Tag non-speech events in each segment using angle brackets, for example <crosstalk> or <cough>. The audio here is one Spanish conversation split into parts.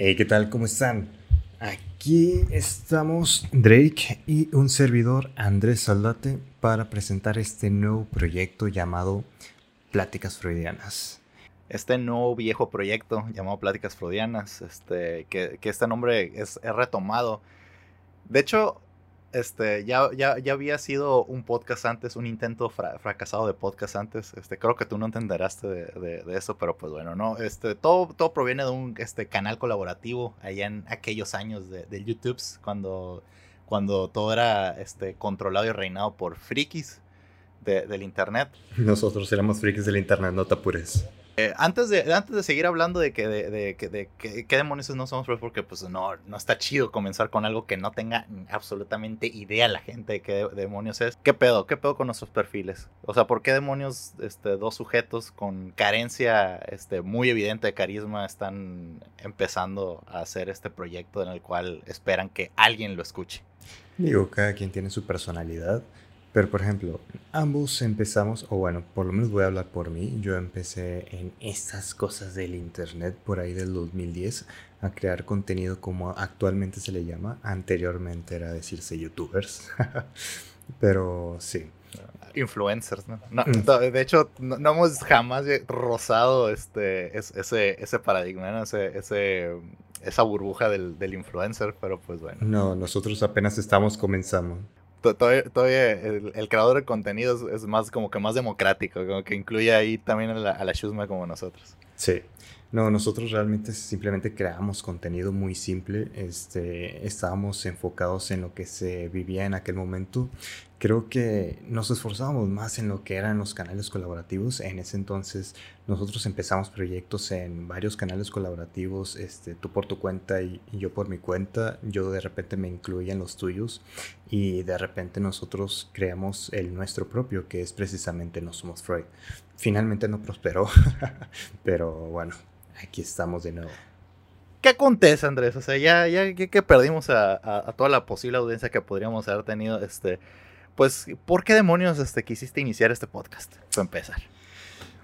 Hey, ¿qué tal? ¿Cómo están? Aquí estamos Drake y un servidor Andrés Saldate para presentar este nuevo proyecto llamado Pláticas Freudianas. Este nuevo viejo proyecto llamado Pláticas Freudianas, este, que, este nombre es retomado. De hecho, este, ya, ya, ya había sido un podcast antes, un intento fracasado de podcast antes. Este, creo que tú no entenderás de, de, eso, pero pues bueno, no. Este, todo, todo proviene de un este, canal colaborativo allá en aquellos años de, de YouTube, cuando, cuando todo era este, controlado y reinado por frikis del internet. Nosotros éramos frikis del internet, no te. Eh, antes, de, antes de seguir hablando de que de, de, de, qué demonios no somos, pues, porque pues no, no está chido comenzar con algo que no tenga absolutamente idea la gente de qué demonios es. ¿Qué pedo? ¿Qué pedo con nuestros perfiles? O sea, ¿por qué demonios este, dos sujetos con carencia este, muy evidente de carisma están empezando a hacer este proyecto en el cual esperan que alguien lo escuche? Digo, cada quien tiene su personalidad. Pero por ejemplo, ambos empezamos, o bueno, por lo menos voy a hablar por mí, yo empecé en estas cosas del Internet por ahí del 2010 a crear contenido como actualmente se le llama, anteriormente era decirse youtubers, <laughs> pero sí. Influencers, ¿no? no mm. de hecho, no, hemos jamás rozado este, ese, ese paradigma, ¿no? ese, ese, esa burbuja del, del influencer, pero pues bueno. No, nosotros apenas estamos comenzando todavía, el, creador de contenido es, más como que más democrático, como que incluye ahí también a la, a la Shuzma como nosotros. Sí. No, nosotros realmente simplemente creamos contenido muy simple. Este, estábamos enfocados en lo que se vivía en aquel momento. Creo que nos esforzábamos más en lo que eran los canales colaborativos. En ese entonces nosotros empezamos proyectos en varios canales colaborativos, este, tú por tu cuenta y, yo por mi cuenta. Yo de repente me incluía en los tuyos y de repente nosotros creamos el nuestro propio, que es precisamente No Somos Freud. Finalmente no prosperó, <laughs> pero bueno, aquí estamos de nuevo. ¿Qué acontece, Andrés? O sea, ya, ya que perdimos a, toda la posible audiencia que podríamos haber tenido, este, pues, ¿por qué demonios este, quisiste iniciar este podcast? Para empezar.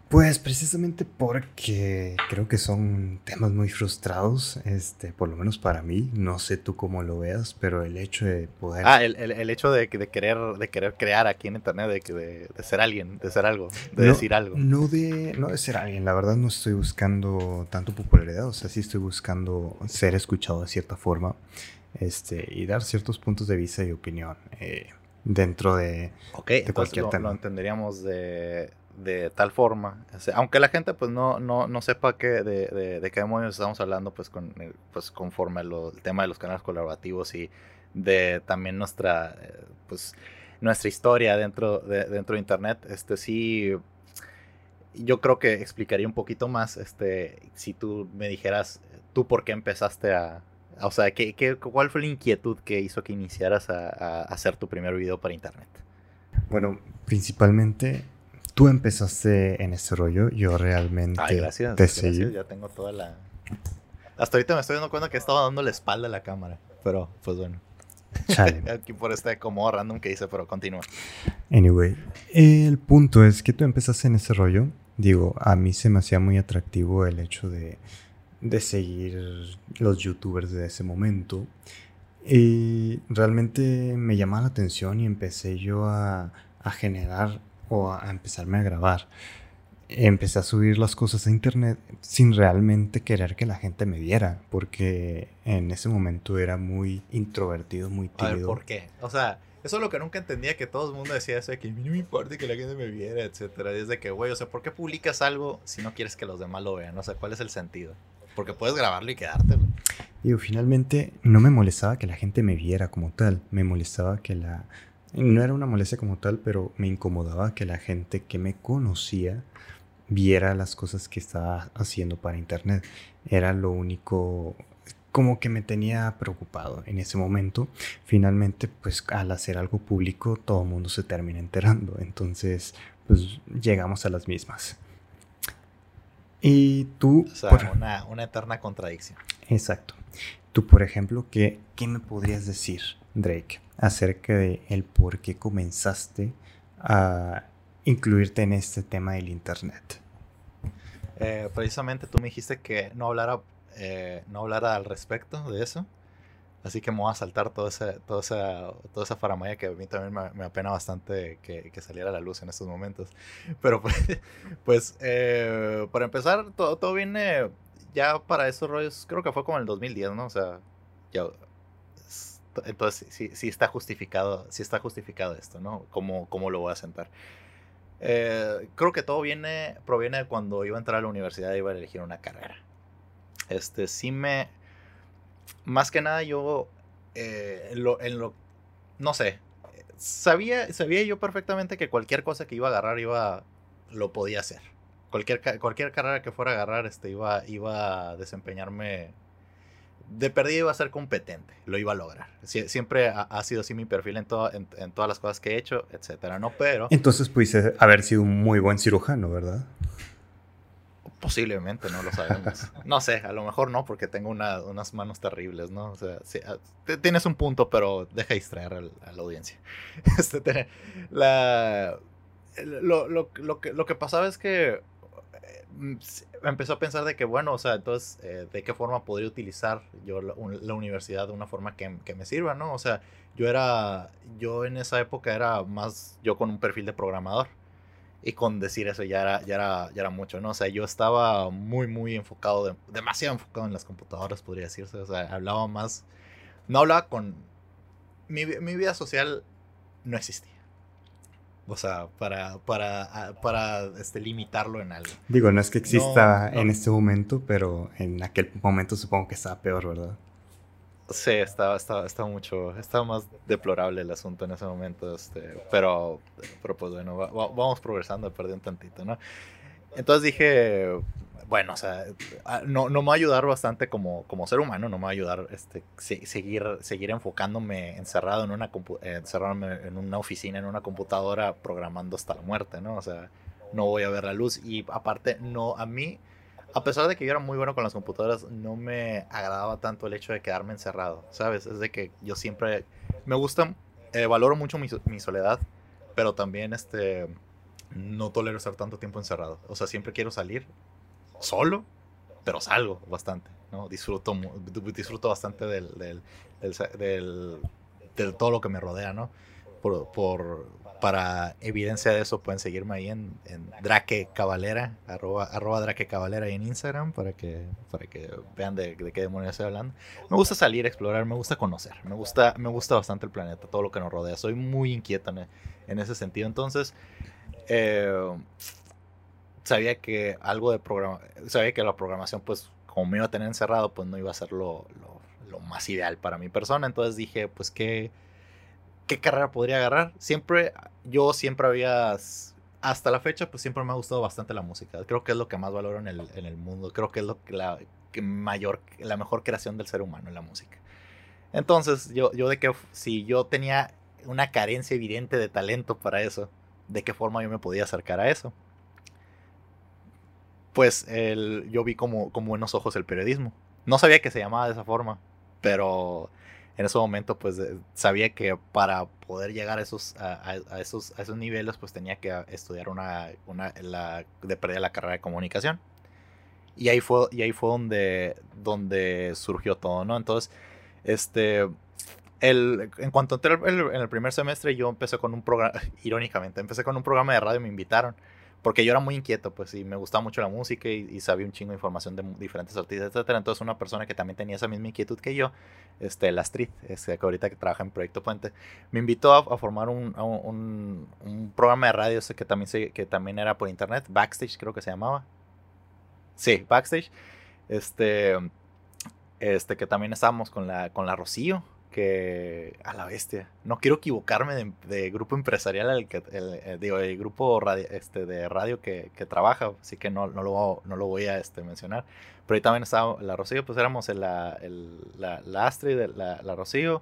Pues precisamente porque creo que son temas muy frustrados, este, por lo menos para mí, no sé tú cómo lo veas, pero el hecho de poder... Ah, el, el, hecho de, de, querer, de querer crear aquí en internet, de, de, de ser alguien, de ser algo, de decir algo. No de, no de ser alguien, la verdad no estoy buscando tanto popularidad, o sea, sí estoy buscando ser escuchado de cierta forma este, y dar ciertos puntos de vista y opinión eh, dentro de, de cualquier tema. Lo entenderíamos de de tal forma, aunque la gente pues no, no, no sepa que de, de, qué demonios estamos hablando, pues, con, eh, pues conforme el tema de los canales colaborativos y de también nuestra, eh, pues, nuestra historia dentro de, dentro de internet, este sí, yo creo que explicaría un poquito más, este, si tú me dijeras, tú por qué empezaste a, o sea, ¿qué, qué, cuál fue la inquietud que hizo que iniciaras a, a hacer tu primer video para internet? Bueno, principalmente tú empezaste en este rollo, yo realmente Ay, gracias, te gracias, Ya tengo toda la... Hasta ahorita me estoy dando cuenta que estaba dando la espalda a la cámara, pero pues bueno. <laughs> Aquí por este acomodo random que hice, pero continúa. Anyway, el punto es que tú empezaste en ese rollo. Digo, a mí se me hacía muy atractivo el hecho de, de seguir los youtubers de ese momento. Y realmente me llamaba la atención y empecé yo a, a generar o a empezarme a grabar. Empecé a subir las cosas a internet sin realmente querer que la gente me viera, porque en ese momento era muy introvertido, muy tímido. ¿Por qué? O sea, eso es lo que nunca entendía, que todo el mundo decía eso de que no me importa que la gente me viera, etcétera. Desde que, güey, o sea, ¿por qué publicas algo si no quieres que los demás lo vean? O sea, ¿cuál es el sentido? Porque puedes grabarlo y quedártelo. Digo, finalmente no me molestaba que la gente me viera como tal, me molestaba que la no era una molestia como tal, pero me incomodaba que la gente que me conocía viera las cosas que estaba haciendo para internet. Era lo único como que me tenía preocupado en ese momento. Finalmente, pues al hacer algo público, todo el mundo se termina enterando. Entonces, pues llegamos a las mismas. Y tú... O sea, una, una, eterna contradicción. Exacto. Tú, por ejemplo, ¿qué, ¿qué me podrías decir, Drake? Acerca de el por qué comenzaste a incluirte en este tema del internet. Eh, precisamente tú me dijiste que no hablara eh, no hablara al respecto de eso. Así que me voy a saltar toda esa, toda esa, toda esa faramaya que a mí también me, apena bastante que, que, saliera a la luz en estos momentos. Pero pues, <laughs> pues eh, para empezar, todo, todo viene ya para esos rollos, creo que fue como en el 2010, ¿no? O sea, ya, entonces sí, sí, está justificado, sí está justificado esto, ¿no? ¿Cómo, cómo lo voy a sentar? Eh, creo que todo viene, proviene de cuando iba a entrar a la universidad iba a elegir una carrera. Este, sí me, más que nada yo, eh, lo, en lo, no sé, sabía, sabía yo perfectamente que cualquier cosa que iba a agarrar iba, lo podía hacer. Cualquier, cualquier carrera que fuera a agarrar, este, iba, iba a desempeñarme de perdida iba a ser competente, lo iba a lograr. siempre ha, sido así mi perfil en, en, todas las cosas que he hecho, etcétera, ¿no? Pero... Entonces pudiste haber sido un muy buen cirujano, ¿verdad? Posiblemente, no lo sabemos. <laughs> no sé, a lo mejor no, porque tengo unas manos terribles, ¿no? O sea, ah, tienes un punto, pero deja distraer a, la audiencia. <laughs> Este, la, lo, lo, lo, que, lo que pasaba es que empezó a pensar de que, bueno, o sea, entonces, eh, ¿de qué forma podría utilizar yo la, universidad de una forma que, que, me sirva, ¿no? O sea, yo era, yo en esa época era más, yo con un perfil de programador. Y con decir eso ya era, ya era, ya era mucho, ¿no? O sea, yo estaba muy, muy enfocado, demasiado enfocado en las computadoras, podría decirse. O sea, hablaba más, no hablaba con, mi, mi vida social no existía. O sea, para, para, para este, limitarlo en algo. Digo, no es que exista en este momento, pero en aquel momento supongo que estaba peor, ¿verdad? Sí, estaba, estaba, estaba mucho, estaba más deplorable el asunto en ese momento, este, pero, pero pues bueno, vamos progresando, perdí un tantito, ¿no? Entonces dije, bueno, o sea, ah, no, no me va a ayudar bastante como, como ser humano, no me va a ayudar este, seguir, seguir enfocándome encerrado en una, en una oficina, en una computadora, programando hasta la muerte, ¿no? O sea, no voy a ver la luz. Y aparte, no, a mí, a pesar de que yo era muy bueno con las computadoras, no me agradaba tanto el hecho de quedarme encerrado, ¿sabes? Es de que yo siempre, me gusta, eh, valoro mucho mi, mi soledad, pero también, este no tolero estar tanto tiempo encerrado. O sea, siempre quiero salir solo, pero salgo bastante, ¿no? Disfruto, disfruto bastante del, del, del, todo lo que me rodea, ¿no? Por, para evidencia de eso pueden seguirme ahí en, Drake Cavalera, arroba, arroba Drake Cavalera ahí en Instagram para que, para que vean de, qué demonios estoy hablando. Me gusta salir, explorar, me gusta conocer, me gusta, me gusta bastante el planeta, todo lo que nos rodea. Soy muy inquieto en, en ese sentido. Entonces, eh, sabía que algo de sabía que la programación, pues, como me iba a tener encerrado, pues no iba a ser lo, lo, más ideal para mi persona. Entonces dije, pues, ¿qué, ¿qué carrera podría agarrar? Siempre, yo siempre había, hasta la fecha, pues siempre me ha gustado bastante la música. Creo que es lo que más valoro en el, en el mundo. Creo que es lo que la, mayor, la mejor creación del ser humano en la música. Entonces, yo, yo de que si yo tenía una carencia evidente de talento para eso, de qué forma yo me podía acercar a eso. Pues el, yo vi como, como buenos ojos el periodismo. No sabía que se llamaba de esa forma, pero en ese momento pues sabía que para poder llegar a esos, a, esos, a esos niveles pues tenía que estudiar una, una de perder la carrera de comunicación. Y ahí fue, y ahí fue donde, donde surgió todo, ¿no? Entonces, este, en cuanto entré en el primer semestre, yo empecé con un programa, <laughs> irónicamente, empecé con un programa de radio, me invitaron, porque yo era muy inquieto, pues, y me gustaba mucho la música y, sabía un chingo de información de diferentes artistas, etcétera. Entonces, una persona que también tenía esa misma inquietud que yo, este, la Street, este, que ahorita que trabaja en Proyecto Puente, me invitó a, formar un, un, un, programa de radio que también, se, que también era por internet, Backstage creo que se llamaba. Sí, Backstage. Este, este, que también estábamos con la, con la Rocío, que a la bestia. No quiero equivocarme de, grupo empresarial, el que, el, eh, digo, el grupo este, de radio que, trabaja, así que no, no, lo, no lo voy a este, mencionar. Pero ahí también estaba la Rocío, pues éramos el, la, la, la, Astrid, la, la Rocío,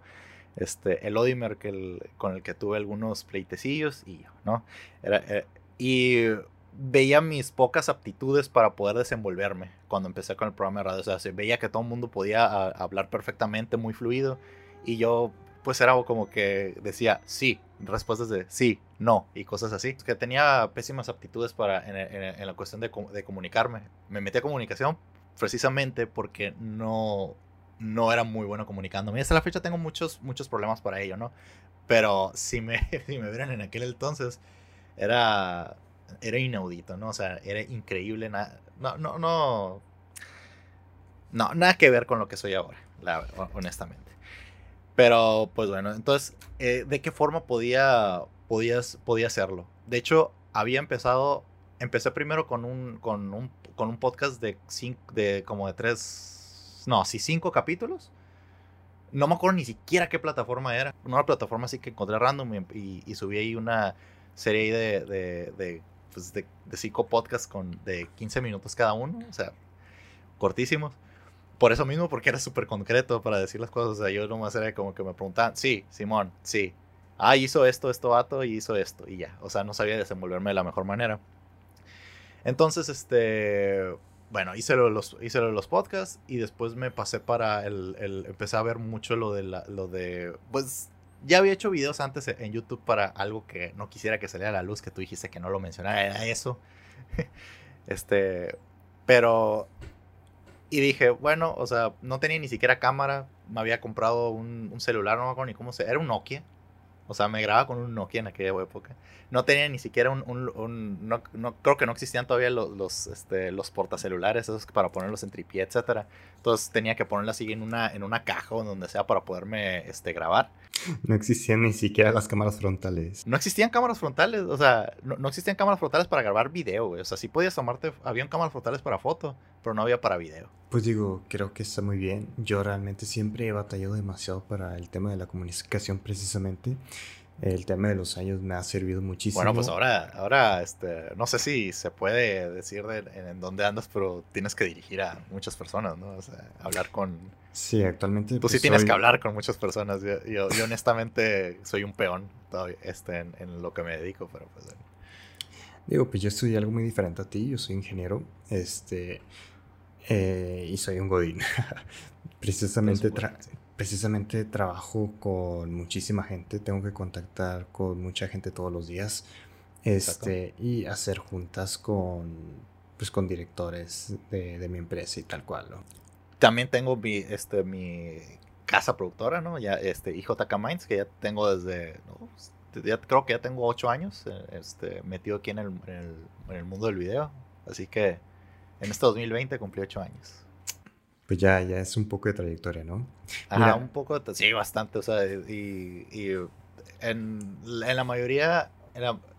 este, el Odimer que con el que tuve algunos pleitecillos y ¿no? Era, eh, y veía mis pocas aptitudes para poder desenvolverme cuando empecé con el programa de radio. O sea, veía que todo el mundo podía hablar perfectamente, muy fluido y yo, pues era como que decía sí, respuestas de sí, no y cosas así. Que tenía pésimas aptitudes para, en, la cuestión de, comunicarme. Me metí a comunicación precisamente porque no, no era muy bueno comunicándome. Hasta la fecha tengo muchos, muchos problemas para ello, ¿no? Pero si me, <laughs> si me vieran en aquel entonces, era, era inaudito, ¿no? O sea, era increíble. no, no, no. No, nada que ver con lo que soy ahora, honestamente. Pero, pues bueno, entonces, eh, ¿de qué forma podía, podías, podía hacerlo? De hecho, había empezado, empecé primero con un, con un, con un podcast de, cinco, de como de tres, no, sí, cinco capítulos no me acuerdo ni siquiera qué plataforma era. Una plataforma así que encontré random y, subí ahí una serie de, de, de, pues de, cinco podcasts con, de 15 minutos cada uno. O sea, cortísimos. Por eso mismo, porque era súper concreto para decir las cosas. O sea, yo nomás era como que me preguntaban, sí, Simón, sí. Ah, hizo esto, esto, vato, y hizo esto. Y ya. O sea, no sabía desenvolverme de la mejor manera. Entonces, este bueno, hice lo, los, hice los podcasts y después me pasé para el, el empecé a ver mucho lo de, la, lo de, pues ya había hecho videos antes en YouTube para algo que no quisiera que saliera a la luz, que tú dijiste que no lo mencionara, era eso. <laughs> este, pero, y dije, bueno, o sea, no tenía ni siquiera cámara, me había comprado un, un celular, no me acuerdo ni cómo se, era un Nokia. O sea, me grababa con un Nokia en aquella época. No tenía ni siquiera un... un, no, no, creo que no existían todavía los, los, este, los portacelulares, esos para ponerlos en tripié, etcétera. Entonces tenía que ponerla así en una, en una caja o donde sea para poderme este, grabar. No existían ni siquiera las cámaras frontales. No existían cámaras frontales, o sea, no, no existían cámaras frontales para grabar video, güey. O sea, sí podías tomarte... Habían cámaras frontales para foto, pero no había para video. Pues digo, creo que está muy bien. Yo realmente siempre he batallado demasiado para el tema de la comunicación precisamente el tema de los años me ha servido muchísimo. Bueno, pues ahora, ahora este, no sé si se puede decir en, dónde andas, pero tienes que dirigir a muchas personas, ¿no? O sea, hablar con... Sí, actualmente... Tú sí pues, tienes que hablar con muchas personas. Yo, yo, honestamente soy un peón todavía, este, en, lo que me dedico, pero pues... Digo, pues yo estudié algo muy diferente a ti, yo soy ingeniero, este, eh, y soy un godín. <laughs> Precisamente precisamente trabajo con muchísima gente, tengo que contactar con mucha gente todos los días este, y hacer juntas con, pues, con directores de, mi empresa y tal cual. También tengo mi, este, mi casa productora, ¿no? Ya, este, IJK Minds, que ya tengo desde, ya creo que ya tengo ocho años eh, este, metido aquí en el, en el mundo del video. Así que en este 2020 cumplí ocho años pues ya, ya es un poco de trayectoria, ¿no? Ajá, un poco, sí, bastante, o sea, y, y en, en, la mayoría,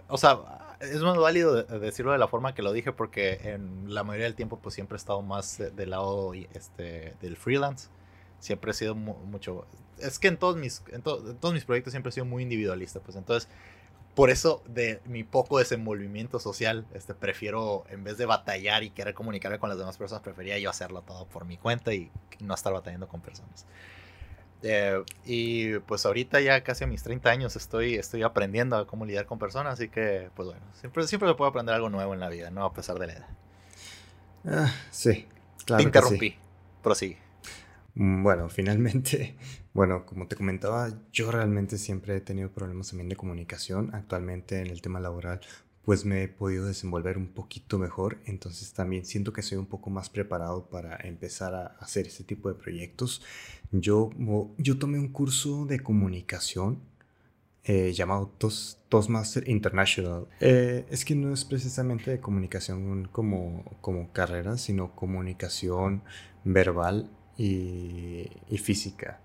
o sea, es más válido decirlo de la forma que lo dije porque en la mayoría del tiempo pues siempre he estado más del lado este, del freelance, siempre he sido mucho, es que en todos mis, en, en todos mis proyectos siempre he sido muy individualista, pues entonces por eso de mi poco desenvolvimiento social, este, prefiero, en vez de batallar y querer comunicarme con las demás personas, prefería yo hacerlo todo por mi cuenta y no estar batallando con personas. Eh, y pues ahorita ya casi a mis 30 años estoy, estoy aprendiendo a cómo lidiar con personas, así que pues bueno, siempre, siempre se puede aprender algo nuevo en la vida, ¿no? A pesar de la edad. Ah, sí, claro. Te interrumpí, prosigue. Mm, bueno, <laughs> finalmente, bueno, como te comentaba, yo realmente siempre he tenido problemas también de comunicación. Actualmente en el tema laboral, pues me he podido desenvolver un poquito mejor, entonces también siento que soy un poco más preparado para empezar a hacer este tipo de proyectos. Yo, yo tomé un curso de comunicación eh, llamado Toastmaster International. Eh, es que no es precisamente de comunicación como, como carrera, sino comunicación verbal y, física.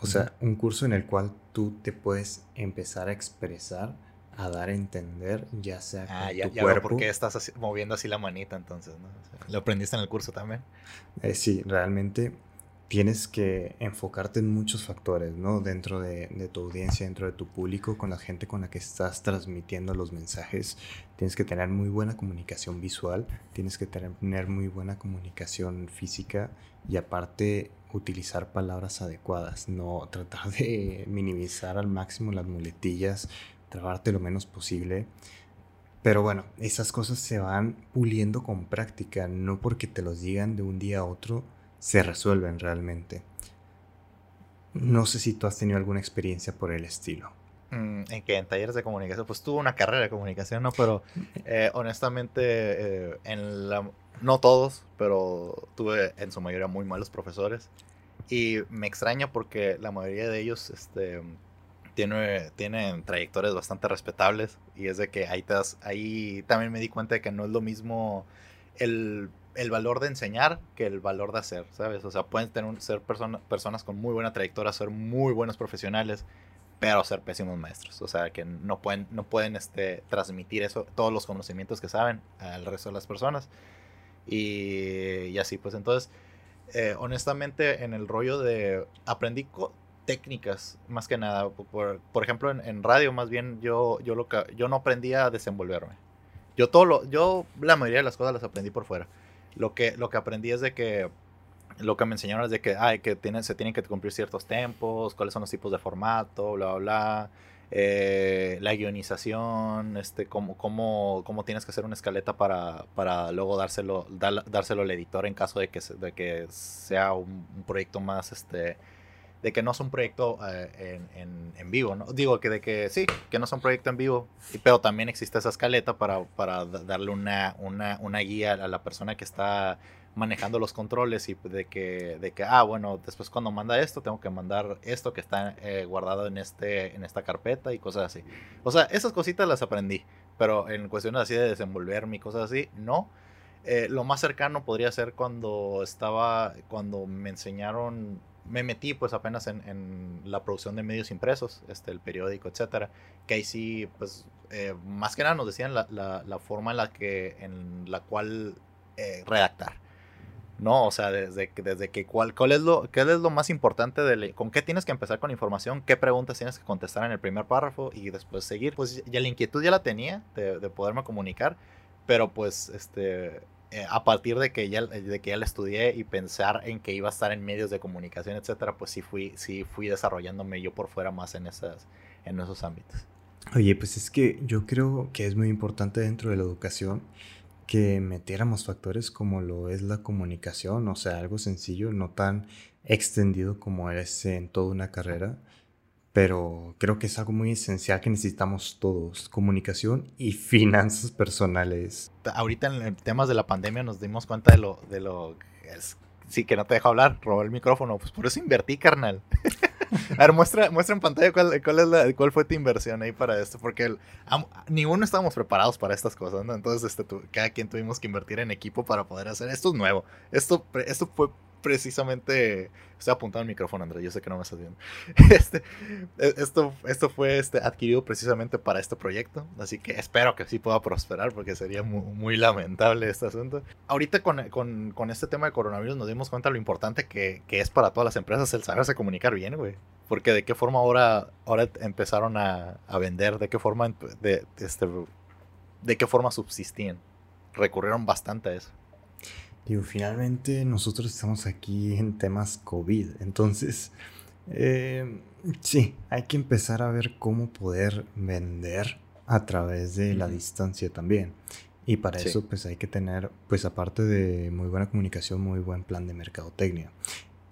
O sea, un curso en el cual tú te puedes empezar a expresar, a dar a entender, ya sea ah, con ya, tu ya cuerpo. ¿Por qué estás moviendo así la manita entonces? ¿no? ¿Lo aprendiste en el curso también? Eh, sí, realmente tienes que enfocarte en muchos factores, ¿no? Dentro de, tu audiencia, dentro de tu público, con la gente con la que estás transmitiendo los mensajes. Tienes que tener muy buena comunicación visual, tienes que tener muy buena comunicación física y aparte utilizar palabras adecuadas, no tratar de minimizar al máximo las muletillas, trabarte lo menos posible. Pero bueno, esas cosas se van puliendo con práctica, no porque te los digan de un día a otro se resuelven realmente. No sé si tú has tenido alguna experiencia por el estilo. Mm, en que en talleres de comunicación, pues tuve una carrera de comunicación, ¿no? Pero eh, honestamente, eh, en la, no todos, pero tuve en su mayoría muy malos profesores. Y me extraña porque la mayoría de ellos este, tiene, tienen trayectorias bastante respetables. Y es de que ahí, te ahí también me di cuenta de que no es lo mismo el, el valor de enseñar que el valor de hacer, ¿sabes? O sea, pueden tener, ser personas con muy buena trayectoria, ser muy buenos profesionales, pero ser pésimos maestros. O sea, que no pueden, no pueden este, transmitir eso, todos los conocimientos que saben al resto de las personas. Y, y así, pues entonces, eh, honestamente, en el rollo de aprendí técnicas, más que nada. Por, por ejemplo, en, en, radio, más bien, yo, yo, lo, yo no aprendí a desenvolverme. Yo todo lo, yo la mayoría de las cosas las aprendí por fuera. Lo que, lo que aprendí es de que lo que me enseñaron es de que, ay, que tienen, se tienen que cumplir ciertos tempos, cuáles son los tipos de formato, bla, bla, bla. Eh, la guionización, este, cómo, cómo, cómo, tienes que hacer una escaleta para, para luego dárselo, dárselo al editor en caso de que, de que sea un, proyecto más, este, de que no es un proyecto eh, en, en, vivo, ¿no? Digo que de que sí, que no es un proyecto en vivo, pero también existe esa escaleta para, para darle una, una, una guía a la persona que está manejando los controles y de que, de que, ah, bueno, después cuando manda esto, tengo que mandar esto que está eh, guardado en, este, en esta carpeta y cosas así. O sea, esas cositas las aprendí, pero en cuestiones así de desenvolverme y cosas así, no. Eh, lo más cercano podría ser cuando estaba, cuando me enseñaron, me metí pues apenas en, en la producción de medios impresos, este, el periódico, etcétera, que ahí sí, pues, eh, más que nada nos decían la, la, la, forma en la que, en la cual redactar ¿no? O sea, desde, desde que cuál, cuál es lo, qué es lo más importante, de, con qué tienes que empezar con información, qué preguntas tienes que contestar en el primer párrafo y después seguir. Pues ya la inquietud ya la tenía de, de poderme comunicar, pero pues este, eh, a partir de que, ya, de que ya la estudié y pensar en que iba a estar en medios de comunicación, etcétera, pues sí fui, sí fui desarrollándome yo por fuera más en, esas, en esos ámbitos. Oye, pues es que yo creo que es muy importante dentro de la educación que metiéramos factores como lo es la comunicación, o sea, algo sencillo, no tan extendido como es en toda una carrera, pero creo que es algo muy esencial que necesitamos todos, comunicación y <laughs> finanzas personales. Ahorita en temas de la pandemia nos dimos cuenta de lo, de lo, sí que no te dejo hablar, robó el micrófono, pues por eso invertí, carnal. <laughs> A ver, muestra, muestra en pantalla cuál, cuál, es la, cuál fue tu inversión ahí para esto, porque el, ninguno estábamos preparados para estas cosas, ¿no? Entonces, este, cada quien tuvimos que invertir en equipo para poder hacer esto. es nuevo. Esto, esto fue precisamente. Estoy apuntando al micrófono, Andrés, yo sé que no me estás viendo. <laughs> Este, e, esto, esto fue este, adquirido precisamente para este proyecto, así que espero que sí pueda prosperar porque sería muy, lamentable este asunto. Ahorita con, con, con, este tema de coronavirus nos dimos cuenta de lo importante que, que, es para todas las empresas el saberse comunicar bien, güey. Porque de qué forma ahora, ahora empezaron a, a vender, de qué forma, de, este, de qué forma subsistían. Recurrieron bastante a eso. Digo, finalmente nosotros estamos aquí en temas COVID, entonces eh, sí, hay que empezar a ver cómo poder vender a través de la distancia también. Y para eso pues hay que tener, pues aparte de muy buena comunicación, muy buen plan de mercadotecnia.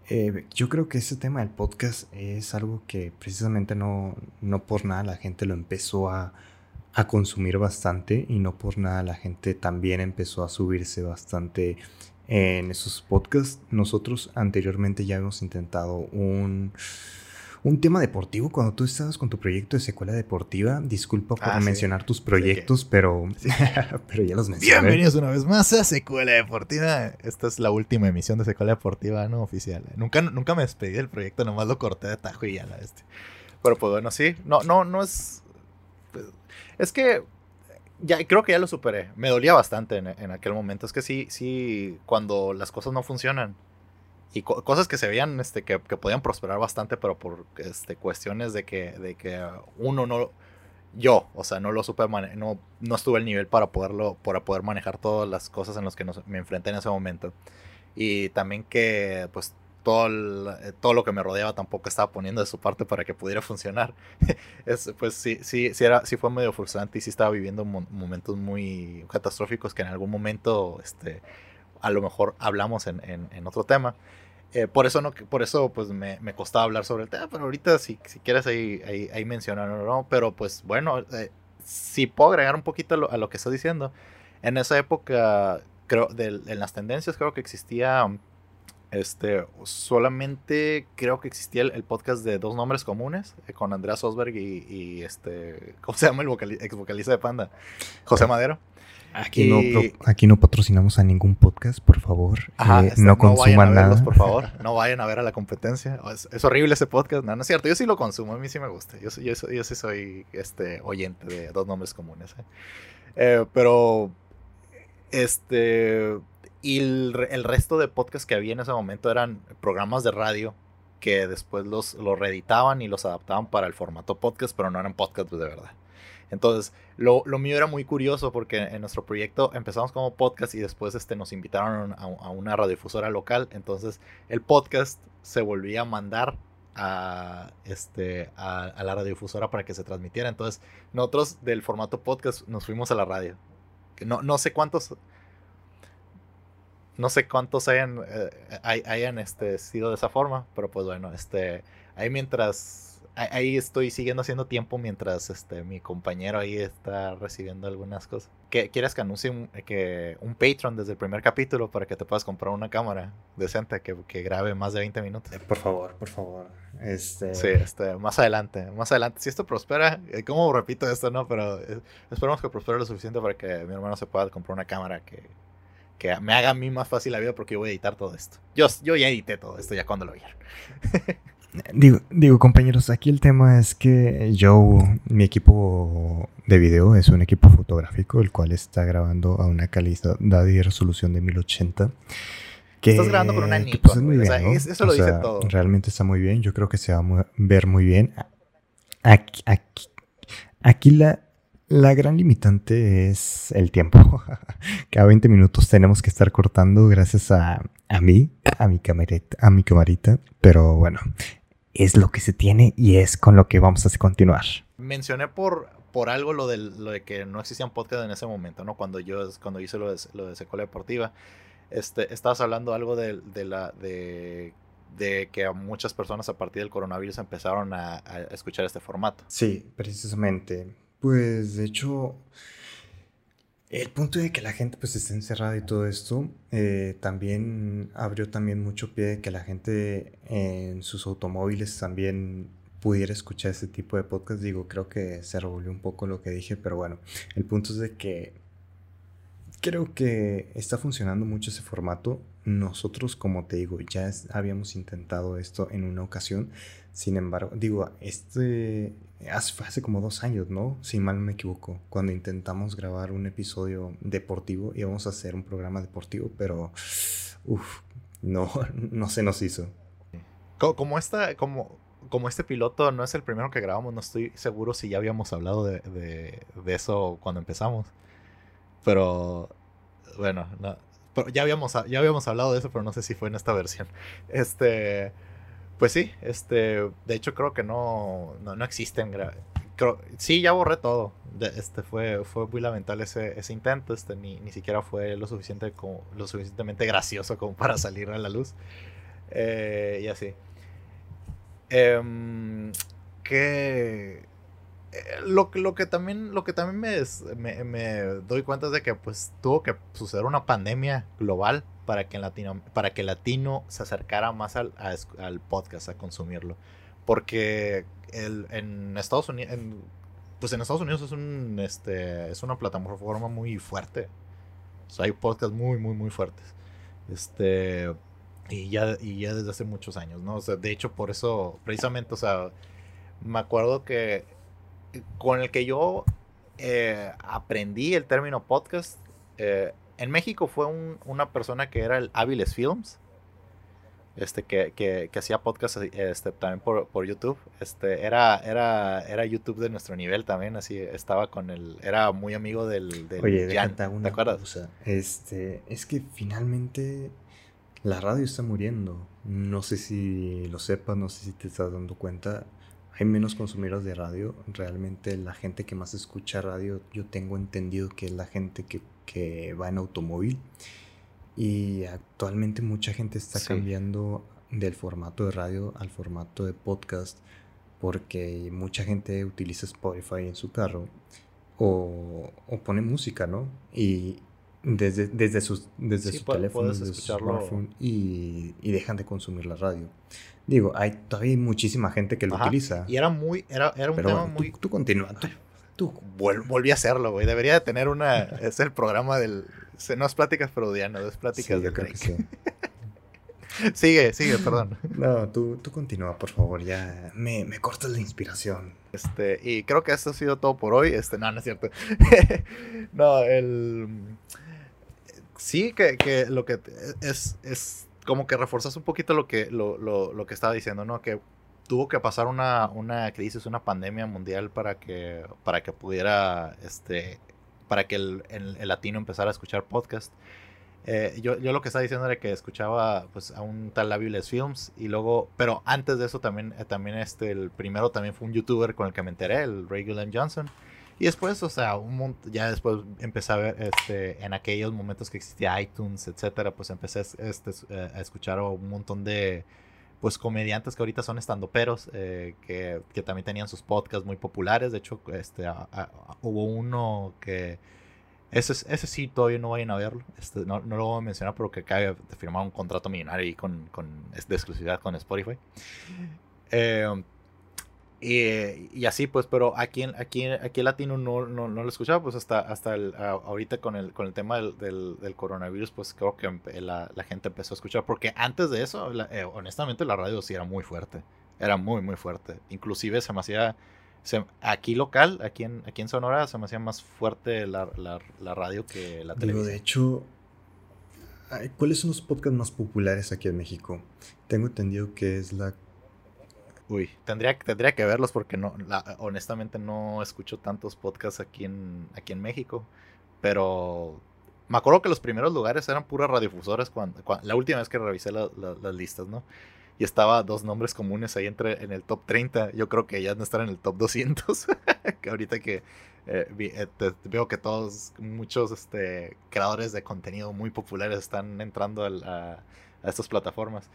Eh, yo creo que ese tema del podcast es algo que precisamente no, no por nada la gente lo empezó a, a consumir bastante y no por nada la gente también empezó a subirse bastante en esos podcasts. Nosotros anteriormente ya hemos intentado un, un tema deportivo cuando tú estabas con tu proyecto de secuela deportiva. Disculpa por ah, mencionar tus proyectos, pero, <laughs> pero ya los mencioné. Bienvenidos una vez más a Secuela Deportiva. Esta es la última emisión de Secuela Deportiva no oficial. Nunca, nunca me despedí del proyecto, nomás lo corté de tajo y ya la este. Pero pues bueno, sí. No, no, no es pues, es que ya creo que ya lo superé. Me dolía bastante en, aquel momento. Es que sí, sí, cuando las cosas no funcionan y cosas que se veían este, que, podían prosperar bastante, pero por este, cuestiones de que, de que uno no. Yo, o sea, no lo supe, no, no estuve al nivel para poderlo, para poder manejar todas las cosas en las que me enfrenté en ese momento. Y también que, pues, todo, eh, todo lo que me rodeaba tampoco estaba poniendo de su parte para que pudiera funcionar. <laughs> es, pues sí, sí, sí, era, sí fue medio frustrante y sí estaba viviendo momentos muy catastróficos que en algún momento este, a lo mejor hablamos en, en, otro tema. Eh, por eso no, por eso pues me, me, costaba hablar sobre el tema, pero ahorita si, si quieres ahí, ahí, ahí mencionarlo, ¿no? Pero pues bueno, eh, si puedo agregar un poquito a lo, que estás diciendo, en esa época, creo, de, en las tendencias creo que existía, este, solamente creo que existía el, podcast de dos nombres comunes, eh, con Andreas Osberg y, y, este, <laughs> ¿cómo se llama el ex vocalista de Panda? José Madero. Aquí, no, aquí no patrocinamos a ningún podcast, por favor. Eh, este, no consuman nada. por favor. <laughs> No vayan a ver a la competencia. Es, horrible ese podcast. No, no es cierto. Yo sí lo consumo. A mí sí me gusta. Yo, yo, yo sí soy este, oyente de dos nombres comunes. ¿eh? Eh, pero, este. Y el, resto de podcasts que había en ese momento eran programas de radio que después los, los reeditaban y los adaptaban para el formato podcast, pero no eran podcasts de verdad. Entonces, lo, mío era muy curioso porque en nuestro proyecto empezamos como podcast y después este, nos invitaron a, una radiodifusora local. Entonces, el podcast se volvía a mandar a, este, a, la radiodifusora para que se transmitiera. Entonces, nosotros del formato podcast nos fuimos a la radio. No, no sé cuántos. No sé cuántos hayan, eh, hayan este, sido de esa forma, pero pues bueno, este, ahí mientras ahí estoy siguiendo haciendo tiempo mientras este mi compañero ahí está recibiendo algunas cosas. ¿Quieres que anuncie un, que un Patreon desde el primer capítulo para que te puedas comprar una cámara decente que, que grabe más de 20 minutos? Eh, por favor, por favor. Este... Sí, este, más adelante, más adelante. Si esto prospera, eh, ¿cómo repito esto, no? Pero esperemos que prospere lo suficiente para que mi hermano se pueda comprar una cámara que, que me haga a mí más fácil la vida porque yo voy a editar todo esto. Yo, yo ya edité todo esto ya cuando lo vieron. <laughs> Digo, digo, compañeros, aquí el tema es que yo, mi equipo de video es un equipo fotográfico, el cual está grabando a una calidad y resolución de 1080. Que, Estás grabando con una pues, Eso lo dice todo. Realmente está muy bien. Yo creo que se va a ver muy bien. Aquí, aquí, aquí la, la gran limitante es el tiempo. <laughs> Cada 20 minutos tenemos que estar cortando gracias a, a mí, a mi, camarita, a mi camarita. Pero bueno, es lo que se tiene y es con lo que vamos a continuar. Mencioné por, por algo lo de, lo de que no existían podcast en ese momento, ¿no? Cuando yo cuando hice lo de, lo de Secola Deportiva, este, estabas hablando algo de, de la de, de, que muchas personas a partir del coronavirus empezaron a, a escuchar este formato. Sí, precisamente. Pues de hecho, el punto de que la gente pues esté encerrada y todo esto eh, también abrió también mucho pie de que la gente en sus automóviles también pudiera escuchar este tipo de podcast. Digo, creo que se revolvió un poco lo que dije, pero bueno, el punto es de que creo que está funcionando mucho ese formato. Nosotros, como te digo, ya habíamos intentado esto en una ocasión. Sin embargo, digo, este hace, hace como dos años, ¿no? Si mal no me equivoco, cuando intentamos grabar un episodio deportivo, íbamos a hacer un programa deportivo, pero uff, no, <laughs> no se nos hizo. Como, esta, como, como este piloto no es el primero que grabamos, no estoy seguro si ya habíamos hablado de, de, eso cuando empezamos. Pero bueno, pero ya habíamos, ya habíamos hablado de eso, pero no sé si fue en esta versión. Este. Pues sí, este, de hecho creo que no, no, existen. Creo, sí, ya borré todo. este fue, fue muy lamentable ese, ese intento. Este, ni, ni siquiera fue lo, suficiente lo suficientemente gracioso como para salir a la luz. Eh, y así. Eh, que lo, lo, que también, lo que también me, me, doy cuenta es de que pues tuvo que suceder una pandemia global para que, latino, para que el latino se acercara más al, al podcast, a consumirlo. Porque el, en Estados Unidos, pues en Estados Unidos es, un, este, es una plataforma muy fuerte. hay podcasts muy, muy, muy fuertes. Este, y ya, y ya desde hace muchos años, ¿no? O sea, de hecho, por eso, precisamente, o sea, me acuerdo que con el que yo eh, aprendí el término podcast, eh, en México fue una persona que era el Aviles Films, este, que, que, hacía podcast este, también por, por, YouTube. Este, era, era, era YouTube de nuestro nivel también, así estaba con el, era muy amigo del, del Oye, Jan, ¿te acuerdas? este, es que finalmente la radio está muriendo. No sé si lo sepas, no sé si te estás dando cuenta hay menos consumidores de radio. Realmente la gente que más escucha radio, yo tengo entendido que es la gente que, que va en automóvil. Y actualmente mucha gente está cambiando del formato de radio al formato de podcast porque mucha gente utiliza Spotify en su carro o, pone música, ¿no? Y desde, desde, sus, desde su teléfono, desde su smartphone y, dejan de consumir la radio. Digo, hay todavía muchísima gente que lo utiliza. Y era muy, era, era un tema muy... Tú, continúa, tú, volví a hacerlo, güey. Debería de tener una... <laughs> es el programa del... No es pláticas freudianas, es pláticas sí. <laughs> sigue, sigue, perdón. No, tú, tú continúa, por favor, ya me, me, cortas la inspiración. Este, y creo que esto ha sido todo por hoy. Este, no, no es cierto. <laughs> no, el. Sí, que, que, lo que es, es como que reforzas un poquito lo que, lo, lo, lo que estaba diciendo, ¿no? Que tuvo que pasar una, una crisis, una pandemia mundial para que, para que pudiera, este, para que el, el, latino empezara a escuchar podcast. Eh, yo, yo, lo que estaba diciendo era que escuchaba pues a un tal Labiles Films y luego, pero antes de eso también, eh, también este, el primero también fue un youtuber con el que me enteré, el Ray Gilliam Johnson. Y después, o sea, un ya después empecé a ver, este, en aquellos momentos que existía iTunes, etcétera, pues empecé este, a escuchar un montón de, pues, comediantes que ahorita son estandoperos, eh, que, que, también tenían sus podcasts muy populares. De hecho, este, hubo uno que ese, ese sí, todavía no vayan a verlo. Este, no, no, lo voy a mencionar porque acaba de firmar un contrato millonario ahí con, con, de exclusividad con Spotify. Eh, y, y, así, pues, pero aquí, aquí, aquí el latino no, no, no, lo escuchaba, pues hasta, hasta el, ahorita con el, con el tema del, del, coronavirus, pues creo que la, la, gente empezó a escuchar, porque antes de eso, eh, honestamente, la radio sí era muy fuerte, era muy, muy fuerte. Inclusive se me hacía aquí local, aquí en, aquí en Sonora, se me hacía más fuerte la, radio que la televisión. de hecho, ¿cuáles son los podcasts más populares aquí en México? Tengo entendido que es la... Uy, tendría, tendría que verlos porque no, honestamente no escucho tantos podcasts aquí en, aquí en México, pero me acuerdo que los primeros lugares eran puras radiofusores cuando, la última vez que revisé las listas, ¿no? y estaba dos nombres comunes ahí entre en el top 30. Yo creo que ya no están en el top 200. <laughs> que ahorita que eh, eh, veo que todos, muchos este, creadores de contenido muy populares están entrando a, estas plataformas.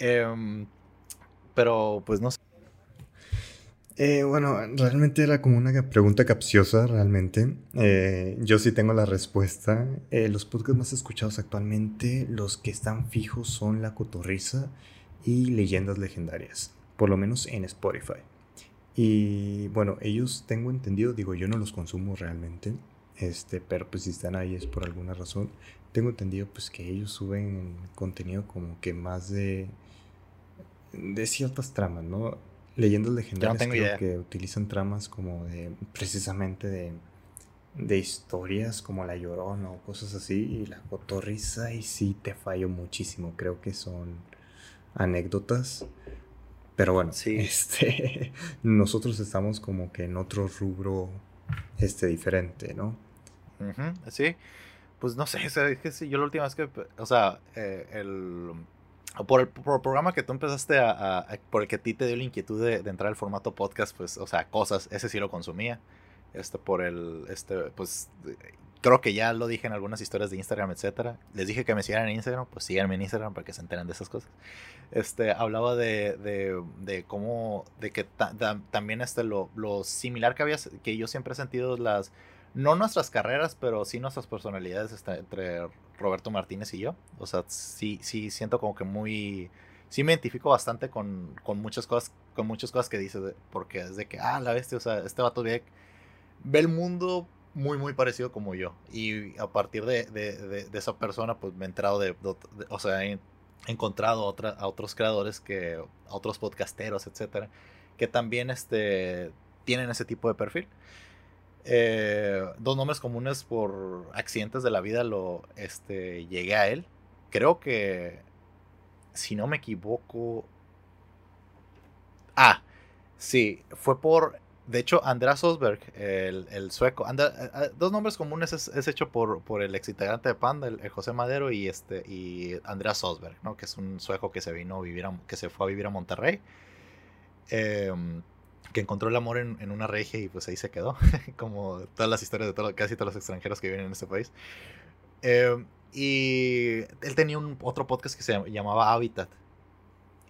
Em, pero pues no sé. Eh, bueno, realmente era como una pregunta capciosa, realmente. yo sí tengo la respuesta. los podcasts más escuchados actualmente, los que están fijos son La Cotorriza y leyendas legendarias, por lo menos en Spotify. Y bueno, ellos tengo entendido, digo, yo no los consumo realmente, este, pero pues si están ahí es por alguna razón. Tengo entendido pues que ellos suben contenido como que más de de ciertas tramas, ¿no? Leyendas legendarias creo que utilizan tramas como de precisamente de de historias como La Llorona o cosas así y La Cotorriza y sí te fallo muchísimo, creo que son anécdotas. Pero bueno, <laughs> este, nosotros estamos como que en otro rubro este, diferente, ¿no? sí, pues no sé, <laughs> es que yo la última vez que, o sea, eh, el, por el, programa que tú empezaste a, por el que a ti te dio la inquietud de, de, entrar al formato podcast, pues, o sea, cosas, ese sí lo consumía, este, por el, este, pues, creo que ya lo dije en algunas historias de Instagram, etcétera. Les dije que me siguieran en Instagram, pues síganme en Instagram para que se enteren de esas cosas. Este, hablaba de, de, de cómo, de que también este, lo, lo, similar que había, que yo siempre he sentido las, no nuestras carreras, pero sí nuestras personalidades este, entre Roberto Martínez y yo. O sea, sí, sí siento como que muy, sí me identifico bastante con, con muchas cosas, con muchas cosas que dice, porque es de que, ah, la bestia, o sea, este vato ve, ve el mundo muy, muy parecido como yo. Y a partir de, de, de, esa persona, pues me he entrado de, o sea, he encontrado otra, a otros creadores, que, a otros podcasteros, etcétera, que también este, tienen ese tipo de perfil. Eh, dos nombres comunes por accidentes de la vida lo este, llegué a él. Creo que, si no me equivoco... Ah, sí, fue por de hecho, Andreas Osberg, el, sueco, eh, eh, dos nombres comunes es, hecho por, por el ex integrante de Panda, el, José Madero y este y Andreas Osberg, ¿no? que es un sueco que se vino a vivir que se fue a vivir a Monterrey, em, que encontró el amor en, una regia y pues ahí se quedó, <laughs> como todas las historias de casi todos los extranjeros que viven en este país. Em, y él tenía un otro podcast que se llamaba Habitat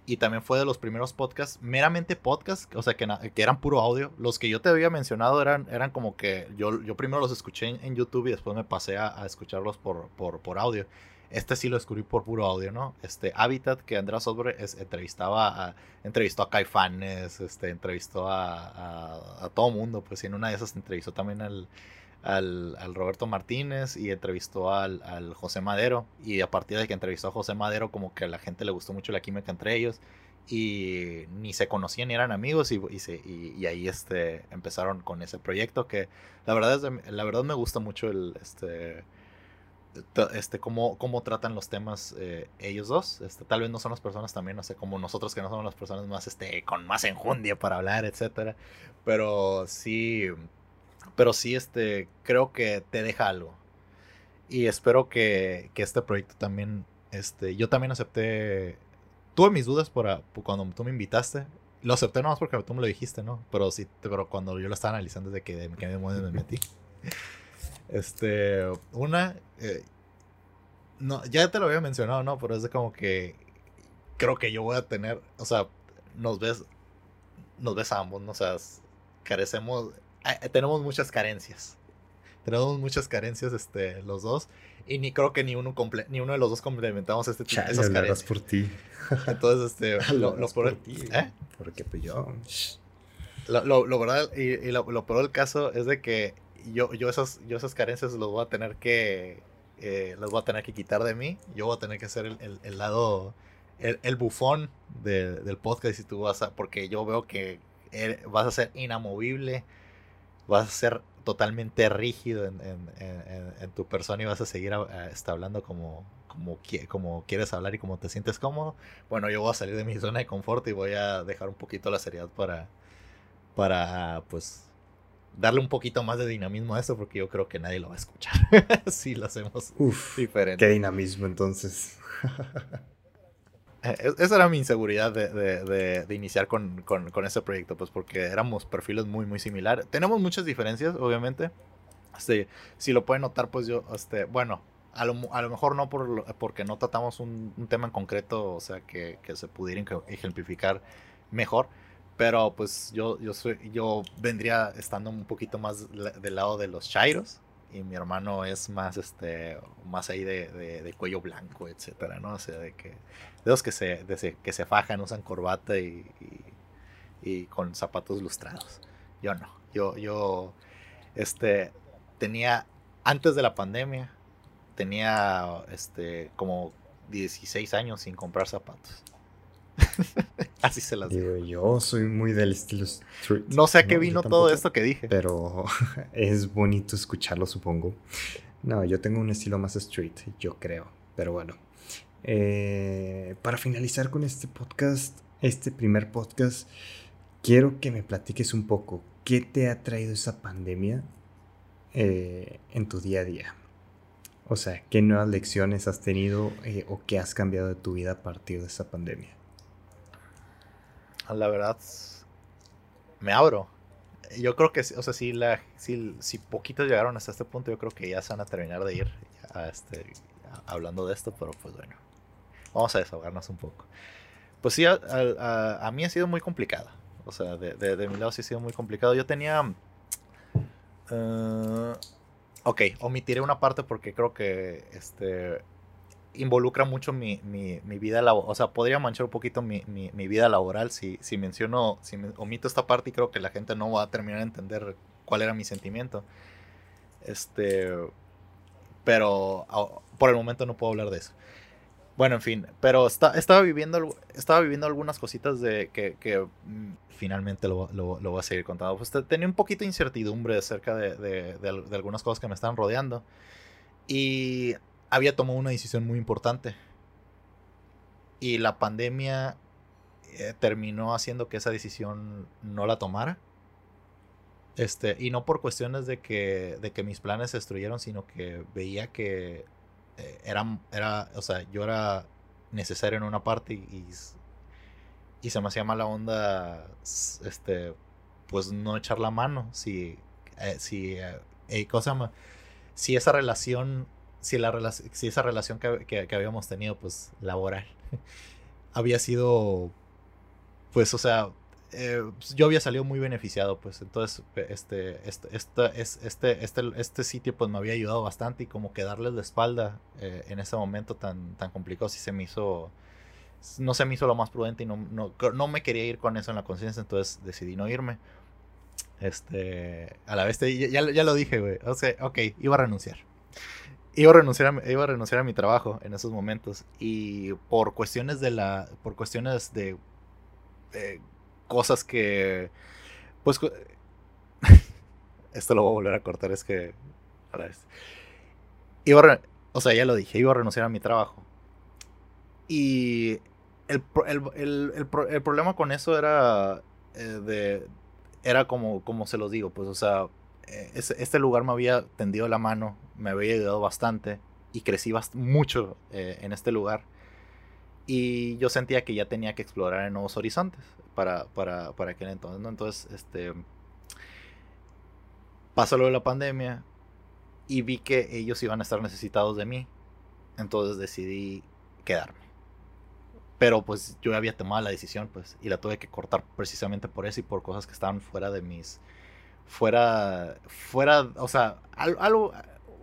y también fue de los primeros podcasts, meramente podcasts, o sea, que, que, eran puro audio. Los que yo te había mencionado eran, eran como que yo, yo primero los escuché en, YouTube y después me pasé a, escucharlos por, por, por, audio. Este sí lo descubrí por puro audio, ¿no? Este Habitat, que Andrés Sobre entrevistaba a, entrevistó a Caifanes, este, entrevistó a, todo mundo, pues y en una de esas entrevistó también al, al, Roberto Martínez y entrevistó al, al, José Madero. Y a partir de que entrevistó a José Madero, como que a la gente le gustó mucho la química entre ellos. Y ni se conocían ni eran amigos. Y, y, y, ahí este, empezaron con ese proyecto que la verdad, es, la verdad me gusta mucho el, este, este, cómo, cómo tratan los temas eh, ellos dos. Este, tal vez no son las personas también, no sé, como nosotros que no somos las personas más, este, con más enjundia para hablar, etcétera. Pero sí pero sí, este, creo que te deja algo. Y espero que, que este proyecto también, este, yo también acepté, tuve mis dudas por, cuando tú me invitaste. Lo acepté nomás porque tú me lo dijiste, ¿no? Pero sí, pero cuando yo lo estaba analizando desde que, qué demonios me metí. Este, una, eh, no, ya te lo había mencionado, ¿no? Pero es de como que creo que yo voy a tener, o sea, nos ves, nos ves ambos, ¿no? O sea, carecemos, eh, tenemos muchas carencias. Tenemos muchas carencias este, los dos. Y ni creo que ni uno, ni uno de los dos complementamos este tipo, esas carencias. por ti. Entonces, este, <laughs> lo, por, ti. ¿eh? Porque pues yo... Lo, lo, verdad, y, lo, lo, peor del caso es de que yo, yo, esas, yo esas carencias los voy a tener que... Eh, las voy a tener que quitar de mí. Yo voy a tener que ser el, el, lado... El, el bufón del podcast y tú vas a... Porque yo veo que vas a ser inamovible vas a ser totalmente rígido en, tu persona y vas a seguir está hablando como, como, como quieres hablar y como te sientes cómodo. Bueno, yo voy a salir de mi zona de confort y voy a dejar un poquito la seriedad para, para pues, darle un poquito más de dinamismo a eso porque yo creo que nadie lo va a escuchar <laughs> si lo hacemos diferente. Qué dinamismo entonces. Eh, esa era mi inseguridad de, de, de, iniciar con, con, con, ese proyecto, pues porque éramos perfiles muy, muy similares. Tenemos muchas diferencias, obviamente. Este, si lo pueden notar, pues yo, este, bueno, a lo, a lo mejor no por, porque no tratamos un, un, tema en concreto, o sea, que, que, se pudiera ejemplificar mejor. Pero pues yo, yo, soy, yo vendría estando un poquito más del lado de los Chairos y mi hermano es más este más ahí de, de, cuello blanco etcétera no o sea de que de los que se que se fajan usan corbata y, y, con zapatos lustrados. Yo no. Yo yo este tenía antes de la pandemia tenía este como 16 años sin comprar zapatos <laughs> Así se las digo. Yo soy muy del estilo street. No sé a qué vino todo esto que dije. Pero <laughs> es bonito escucharlo, supongo. No, yo tengo un estilo más street, yo creo. Pero bueno. Eh, para finalizar con este podcast, este primer podcast, quiero que me platiques un poco. ¿Qué te ha traído esa pandemia eh, en tu día a día? O sea, ¿qué nuevas lecciones has tenido eh, o qué has cambiado de tu vida a partir de esa pandemia? La verdad, me abro. Yo creo que, o sea, si, la, si, si poquitos llegaron hasta este punto, yo creo que ya se van a terminar de ir a este, hablando de esto, pero pues bueno, vamos a desahogarnos un poco. Pues sí, a, a, mí ha sido muy complicado. O sea, de, de, mi lado sí ha sido muy complicado. Yo tenía... Uh, ok, omitiré una parte porque creo que este, involucra mucho mi, mi, mi vida laboral. O sea, podría manchar un poquito mi, mi, vida laboral si, si menciono, si omito esta parte y creo que la gente no va a terminar de entender cuál era mi sentimiento. Este. Pero por el momento no puedo hablar de eso. Bueno, en fin, pero está, estaba, viviendo, estaba viviendo algunas cositas de que, que mm, finalmente lo, lo, lo, voy a seguir contando. Pues tenía un poquito de incertidumbre acerca de, de, de, de algunas cosas que me estaban rodeando. Y había tomado una decisión muy importante. Y la pandemia eh, terminó haciendo que esa decisión no la tomara. Este, y no por cuestiones de que, de que mis planes se destruyeron, sino que veía que eh, era, o sea, yo era necesario en una parte y, y, se me hacía mala onda, este, pues no echar la mano. Si, eh, si, si esa relación si, la si esa relación que, que, habíamos tenido, pues laboral, <laughs> había sido, pues, o sea, eh, pues, yo había salido muy beneficiado, pues entonces este, este, este, este, este, sitio pues me había ayudado bastante y como que darles la espalda eh, en ese momento tan, tan complicado sí se me hizo, no se me hizo lo más prudente y no, no, no me quería ir con eso en la conciencia, entonces decidí no irme. Este, a la vez, ya, ya, lo dije, güey, o sea, ok, iba a renunciar. Iba a, renunciar a, iba a renunciar a mi trabajo en esos momentos y por cuestiones de la, por cuestiones de cosas que, pues, <laughs> esto lo voy a volver a cortar, es que, Iba o sea, ya lo dije, iba a renunciar a mi trabajo. Y el, problema con eso era eh, de, era como, como se los digo, pues, o sea, este lugar me había tendido la mano, me había ayudado bastante y crecí mucho eh, en este lugar. Y yo sentía que ya tenía que explorar nuevos horizontes para, para, para aquel entonces, ¿no? Entonces, este, pasó lo de la pandemia y vi que ellos iban a estar necesitados de mí. Entonces decidí quedarme. Pero pues yo había tomado la decisión, pues, y la tuve que cortar precisamente por eso y por cosas que estaban fuera de mis... Fuera, fuera, o sea, algo,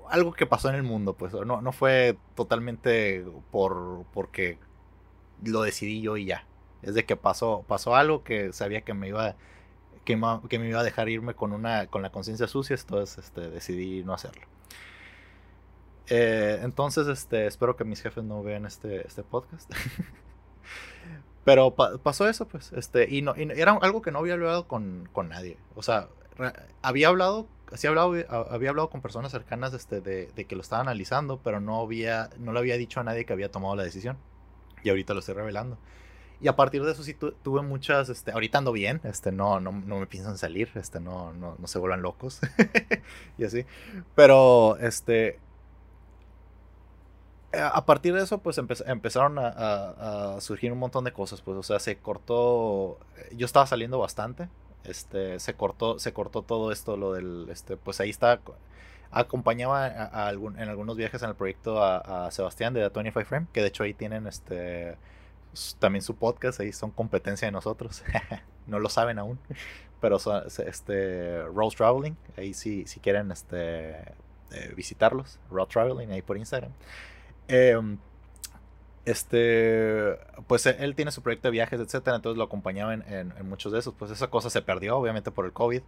algo que pasó en el mundo, pues, no, no fue totalmente por, porque lo decidí yo y ya. Es de que pasó, pasó algo que sabía que me iba, que, que me iba a dejar irme con, una, con la conciencia sucia, entonces este, decidí no hacerlo. Eh, entonces, este, espero que mis jefes no vean este, este podcast. <laughs> Pero pasó eso, pues, este, y, no, era algo que no había hablado con, con nadie. O sea, había hablado, sí hablado, había hablado con personas cercanas este, de, que lo estaba analizando, pero no había, no le había dicho a nadie que había tomado la decisión. Y ahorita lo estoy revelando. Y a partir de eso sí tuve muchas, este, ahorita ando bien, este, no, no, me piensan salir, no, no, se vuelvan locos <laughs> y así. Pero, este, a partir de eso, pues empezaron a, surgir un montón de cosas, pues, o sea, se cortó, yo estaba saliendo bastante, este, se cortó, se cortó todo esto, lo del, este, pues ahí está, acompañaba a, algún, en algunos viajes en el proyecto a, Sebastián de 25 Frame, que de hecho ahí tienen, este, también su podcast, ahí son competencia de nosotros, <laughs> no lo saben aún, pero este, Rose Traveling, ahí sí, si quieren, este, eh, visitarlos, Road Traveling, ahí por Instagram. Em, este, pues él tiene su proyecto de viajes, etcétera, entonces lo acompañaba en, muchos de esos. Pues esa cosa se perdió, obviamente, por el COVID.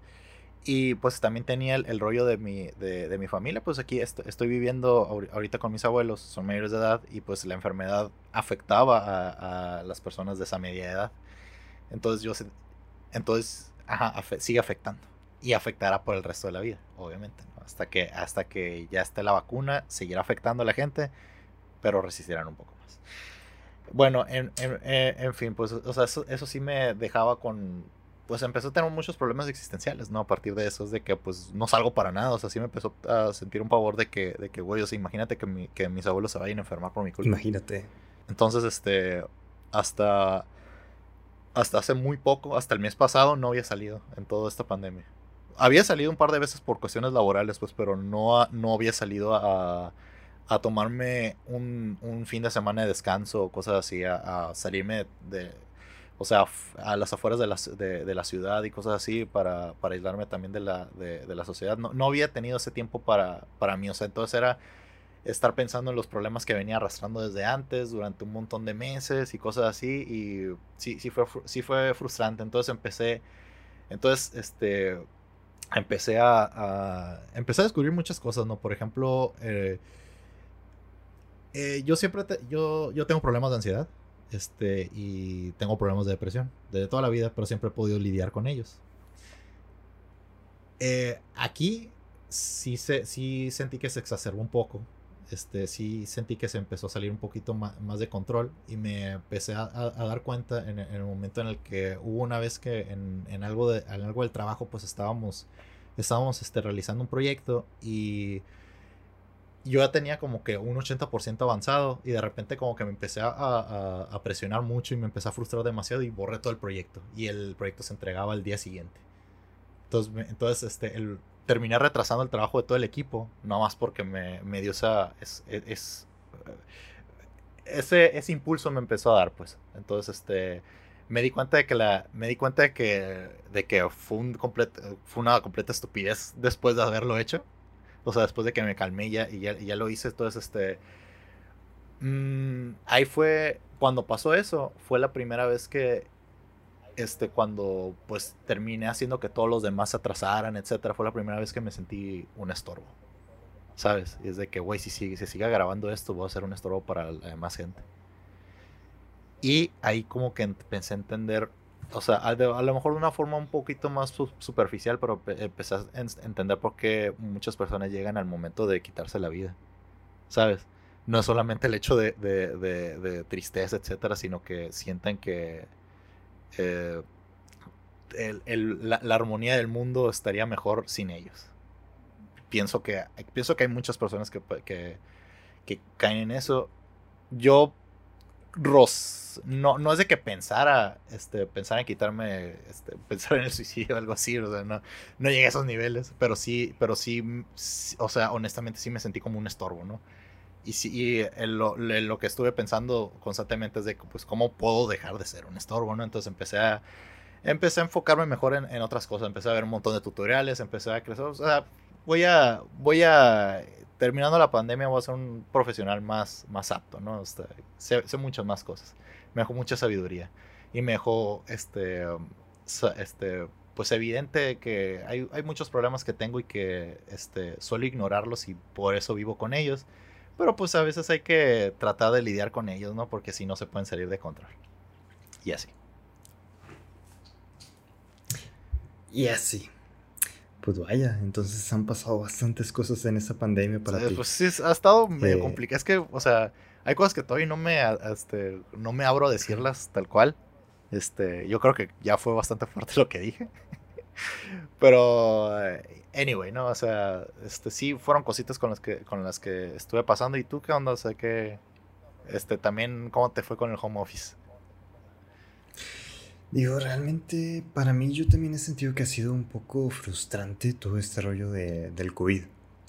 Y pues también tenía el, rollo de mi, de, mi familia. Pues aquí estoy viviendo ahorita con mis abuelos, son mayores de edad, y pues la enfermedad afectaba a, las personas de esa media edad. Entonces yo, entonces, ajá, sigue afectando. Y afectará por el resto de la vida, obviamente. Hasta, que, hasta que ya esté la vacuna, seguirá afectando a la gente pero resistirán un poco Bueno, en, eh, fin, pues, o sea, eso, sí me dejaba con, pues empezó a tener muchos problemas existenciales, ¿no? A partir de eso, es de que, pues, no salgo para nada, o sea, sí me empezó a sentir un pavor de que, de que güey, o sea, imagínate que, que mis abuelos se vayan a enfermar por mi culpa. Imagínate. Entonces, este, hasta, hasta hace muy poco, hasta el mes pasado, no había salido en toda esta pandemia. Había salido un par de veces por cuestiones laborales, pues, pero no, no había salido a a tomarme un, un, fin de semana de descanso o cosas así, a, salirme de, o sea, a las afueras de la, de, la ciudad y cosas así para, para aislarme también de la, de, la sociedad. No, no, había tenido ese tiempo para, para mí, o sea, entonces era estar pensando en los problemas que venía arrastrando desde antes, durante un montón de meses y cosas así, y sí, sí fue, sí fue frustrante. Entonces empecé, entonces, este, empecé a, a empecé a descubrir muchas cosas, ¿no? Por ejemplo, eh, eh, yo siempre, yo, yo tengo problemas de ansiedad, este, y tengo problemas de depresión, desde toda la vida, pero siempre he podido lidiar con ellos. Eh, aquí sí, se, sí sentí que se exacerbó un poco, este, sí sentí que se empezó a salir un poquito más, de control y me empecé a, dar cuenta en, el momento en el que hubo una vez que en, en, algo, de, algo del trabajo pues estábamos, estábamos este, realizando un proyecto y yo ya tenía como que un 80% avanzado y de repente como que me empecé a, a, presionar mucho y me empecé a frustrar demasiado y borré todo el proyecto y el proyecto se entregaba al día siguiente. Entonces, entonces este, terminé retrasando el trabajo de todo el equipo, no más porque me, me dio esa... Es, es, ese, ese impulso me empezó a dar, pues. Entonces, este, me di cuenta de que la, me di cuenta de que, de que fue, un fue una completa estupidez después de haberlo hecho. O sea, después de que me calmé ya, y, ya, ya lo hice, entonces, este, mmm, ahí fue, cuando pasó eso, fue la primera vez que, este, cuando, pues, terminé haciendo que todos los demás se atrasaran, etcétera, fue la primera vez que me sentí un estorbo. ¿Sabes? Y es de que, güey, si, si, si siga grabando esto, voy a ser un estorbo para la demás gente. Y ahí como que pensé a entender, o sea, a, lo mejor de una forma un poquito más superficial, pero empecé a entender por qué muchas personas llegan al momento de quitarse la vida. ¿Sabes? No es solamente el hecho de, de, de, tristeza, etcétera, sino que sienten que eh, el, la, la, armonía del mundo estaría mejor sin ellos pienso que, pienso que hay muchas personas que, que, que caen en eso. Yo, Ros, no, no es de que pensara, este, pensar en quitarme, este, <laughs> pensar en el suicidio o algo así, o sea, no, no llegué a esos niveles, pero sí, pero sí, o sea, honestamente sí me sentí como un estorbo, ¿no? Y sí, lo, lo, que estuve pensando constantemente es de, pues, ¿cómo puedo dejar de ser un estorbo, no? Entonces empecé a, empecé a enfocarme mejor en, en otras cosas, empecé a ver un montón de tutoriales, empecé a crecer, o sea, voy a, voy a, terminando la pandemia, voy a ser un profesional más, más apto, ¿no? sé, sé, muchas más cosas. Me dejó mucha sabiduría. Y me dejó, este, este, pues evidente que hay, hay, muchos problemas que tengo y que, este, suelo ignorarlos y por eso vivo con ellos. Pero pues a veces hay que tratar de lidiar con ellos, ¿no? Porque si no se pueden salir de control. Y así. Y así. Pues vaya, entonces han pasado bastantes cosas en esta pandemia para ti. Pues sí, ha estado medio complicado. Es que, o sea, hay cosas que todavía no me, este, no me abro a decirlas tal cual. Este, yo creo que ya fue bastante <laughs> fuerte lo que dije. <laughs> Pero, anyway, ¿no? O sea, este, sí fueron cositas con las que, con las que estuve pasando. ¿Y tú qué onda? O sea, que, este, también, ¿cómo te fue con el home office? Digo, realmente para mí yo también he sentido que ha sido un poco frustrante todo este rollo de, del COVID,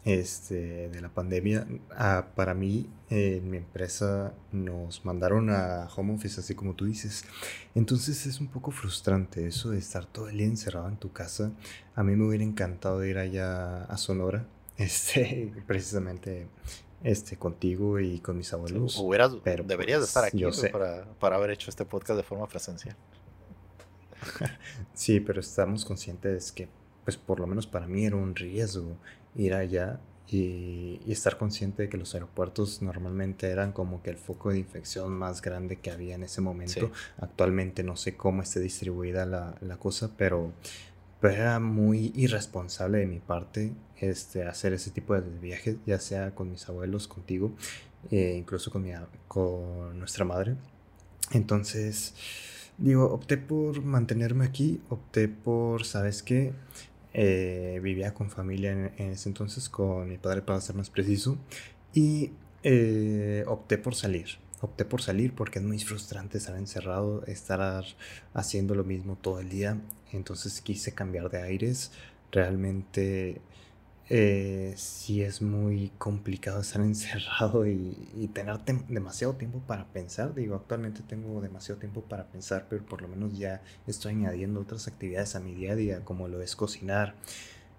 este, de la pandemia. Ah, para mí, en mi empresa nos mandaron a home office, así como tú dices. Entonces es un poco frustrante eso de estar todo el día encerrado en tu casa. A mí me hubiera encantado ir allá a Sonora, <laughs> este, precisamente este, contigo y con mis abuelos. pero, deberías de estar pues, aquí para, para haber hecho este podcast de forma presencial. <laughs> sí, pero estamos conscientes que, pues por lo menos para mí era un riesgo ir allá y, estar consciente de que los aeropuertos normalmente eran como que el foco de infección más grande que había en ese momento. Actualmente no sé cómo esté distribuida la, la cosa, pero, era muy irresponsable de mi parte este, hacer ese tipo de viajes, ya sea con mis abuelos, contigo, e incluso con, mi, con nuestra madre. Entonces Digo, opté por mantenerme aquí, opté por, ¿sabes qué? Eh, vivía con familia en, ese entonces, con mi padre para ser más preciso, y eh, opté por salir. Opté por salir porque es muy frustrante estar encerrado, estar haciendo lo mismo todo el día. Entonces quise cambiar de aires. Realmente eh, sí es muy complicado estar <laughs> encerrado y, tener demasiado tiempo para pensar. Digo, actualmente tengo demasiado tiempo para pensar, pero por lo menos ya estoy añadiendo otras actividades a mi día a día, como lo es cocinar,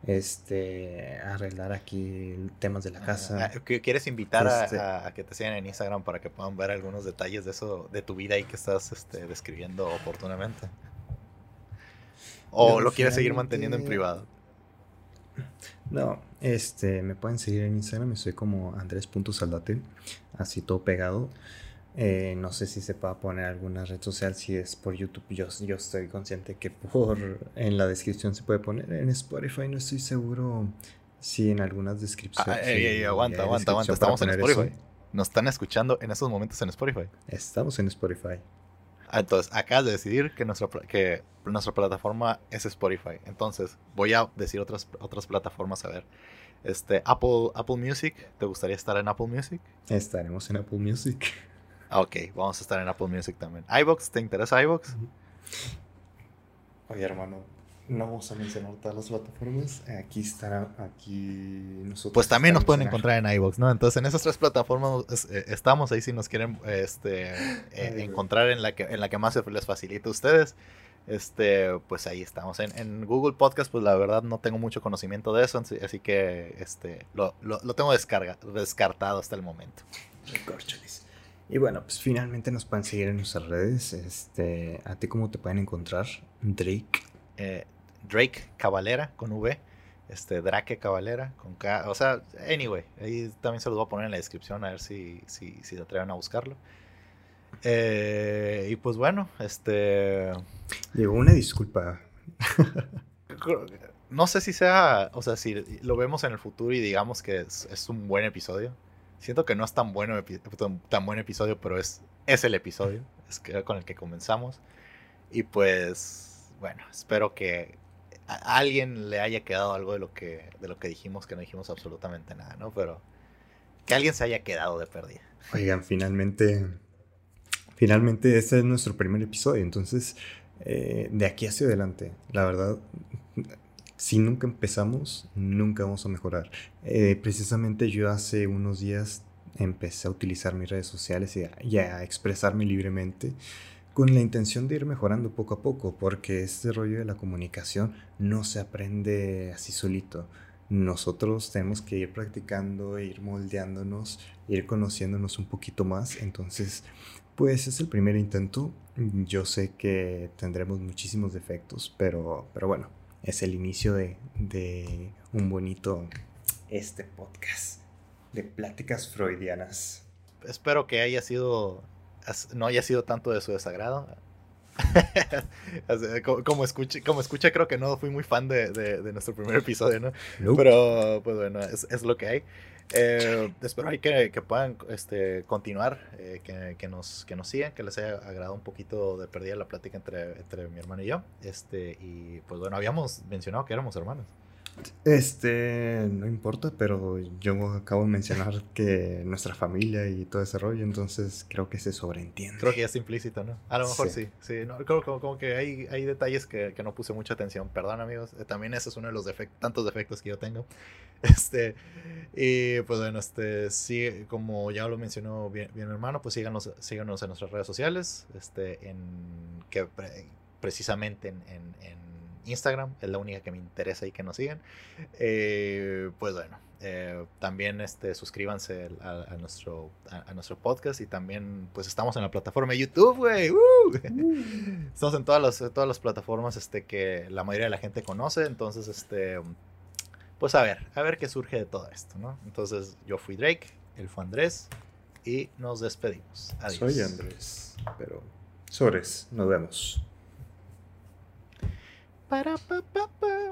este, arreglar aquí temas de la casa. Ah, ¿Quieres invitar este a, que te sigan en Instagram para que puedan ver algunos detalles de eso, de tu vida y que estás este, describiendo oportunamente? ¿O lo quieres seguir manteniendo en privado? No, este, me pueden seguir en Instagram, soy como andrés.saldate, así todo pegado. Eh, no sé si se pueda poner alguna red social, si es por YouTube, yo, yo estoy consciente que por en la descripción se puede poner. En Spotify no estoy seguro si en algunas descripciones. Ah, aguanta, aguanta, aguanta, estamos en Spotify. Nos están escuchando en estos momentos en Spotify. Estamos en Spotify. Entonces, acabas de decidir que nuestra, que nuestra plataforma es Spotify. Entonces, voy a decir otras, otras plataformas a ver. Este, Apple, Apple Music, ¿te gustaría estar en Apple Music? Estaremos en Apple Music. Ah, ok, vamos a estar en Apple Music también. iBox, ¿te interesa iBox? Oye, hermano, no vamos a mencionar todas las plataformas. Aquí estará, aquí nosotros. Pues también nos pueden encontrar en iVoox, ¿no? Entonces en esas tres plataformas eh, estamos ahí si nos quieren este, <laughs> eh, encontrar en la, que, en la que más se les facilite a ustedes. Este, pues ahí estamos. En, Google Podcast, pues la verdad no tengo mucho conocimiento de eso, así que este, lo, lo, tengo descarga, descartado hasta el momento. Y bueno, pues finalmente nos pueden seguir en nuestras redes. Este, ¿A ti cómo te pueden encontrar? Drake. Eh, Drake Cavalera con V. Este, Drake Cavalera con K. O sea, anyway, ahí también se los voy a poner en la descripción a ver si, si, si se atreven a buscarlo. Eh, y pues bueno, este. Llegó una disculpa. <laughs> no sé si sea, o sea, si lo vemos en el futuro y digamos que es, un buen episodio. Siento que no es tan bueno tan buen episodio, pero es, es el episodio es con el que comenzamos. Y pues, bueno, espero que a alguien le haya quedado algo de lo que de lo que dijimos, que no dijimos absolutamente nada, ¿no? Pero que alguien se haya quedado de pérdida. Oigan, finalmente finalmente este es nuestro primer episodio, entonces eh, de aquí hacia adelante, la verdad, si nunca empezamos, nunca vamos a mejorar. Eh, precisamente yo hace unos días empecé a utilizar mis redes sociales y a, expresarme libremente con la intención de ir mejorando poco a poco, porque este rollo de la comunicación no se aprende así solito. Nosotros tenemos que ir practicando, ir moldeándonos, ir conociéndonos un poquito más. Entonces, pues es el primer intento. Yo sé que tendremos muchísimos defectos, pero, pero bueno, es el inicio de, de un bonito este podcast de pláticas freudianas. Espero que haya sido, no haya sido tanto de su desagrado. <laughs> como, escuché, como escuché, creo que no fui muy fan de, de, nuestro primer episodio, ¿no? Pero, pues bueno, es, es lo que hay. Eh, espero que, que, puedan este, continuar, eh, que, que, nos, que nos sigan, que les haya agradado un poquito de perdida la plática entre, entre mi hermano y yo. Este, y pues bueno, habíamos mencionado que éramos hermanos. Este, no importa, pero yo acabo de mencionar que nuestra familia y todo ese rollo, entonces creo que se sobreentiende. Creo que ya está implícito, ¿no? A lo mejor sí, sí. no, creo como, como, que hay, hay detalles que, que, no puse mucha atención. Perdón, amigos. Eh, también ese es uno de los defectos, tantos defectos que yo tengo. <laughs> Este, y pues bueno, este, sí, como ya lo mencionó bien, bien hermano, pues síganos, síganos en nuestras redes sociales, este, en que precisamente en, en Instagram, es la única que me interesa y que nos sigan. Eh, pues bueno, eh, también este, suscríbanse a, nuestro, a, nuestro podcast y también pues estamos en la plataforma de YouTube, güey. ¡Uh! estamos en todas las, todas las plataformas este, que la mayoría de la gente conoce, entonces este... Pues a ver, a ver qué surge de todo esto, ¿no? Entonces yo fui Drake, él fue Andrés y nos despedimos. Adiós. Soy Andrés, pero Sores, nos vemos. Ba-da-ba-ba-ba.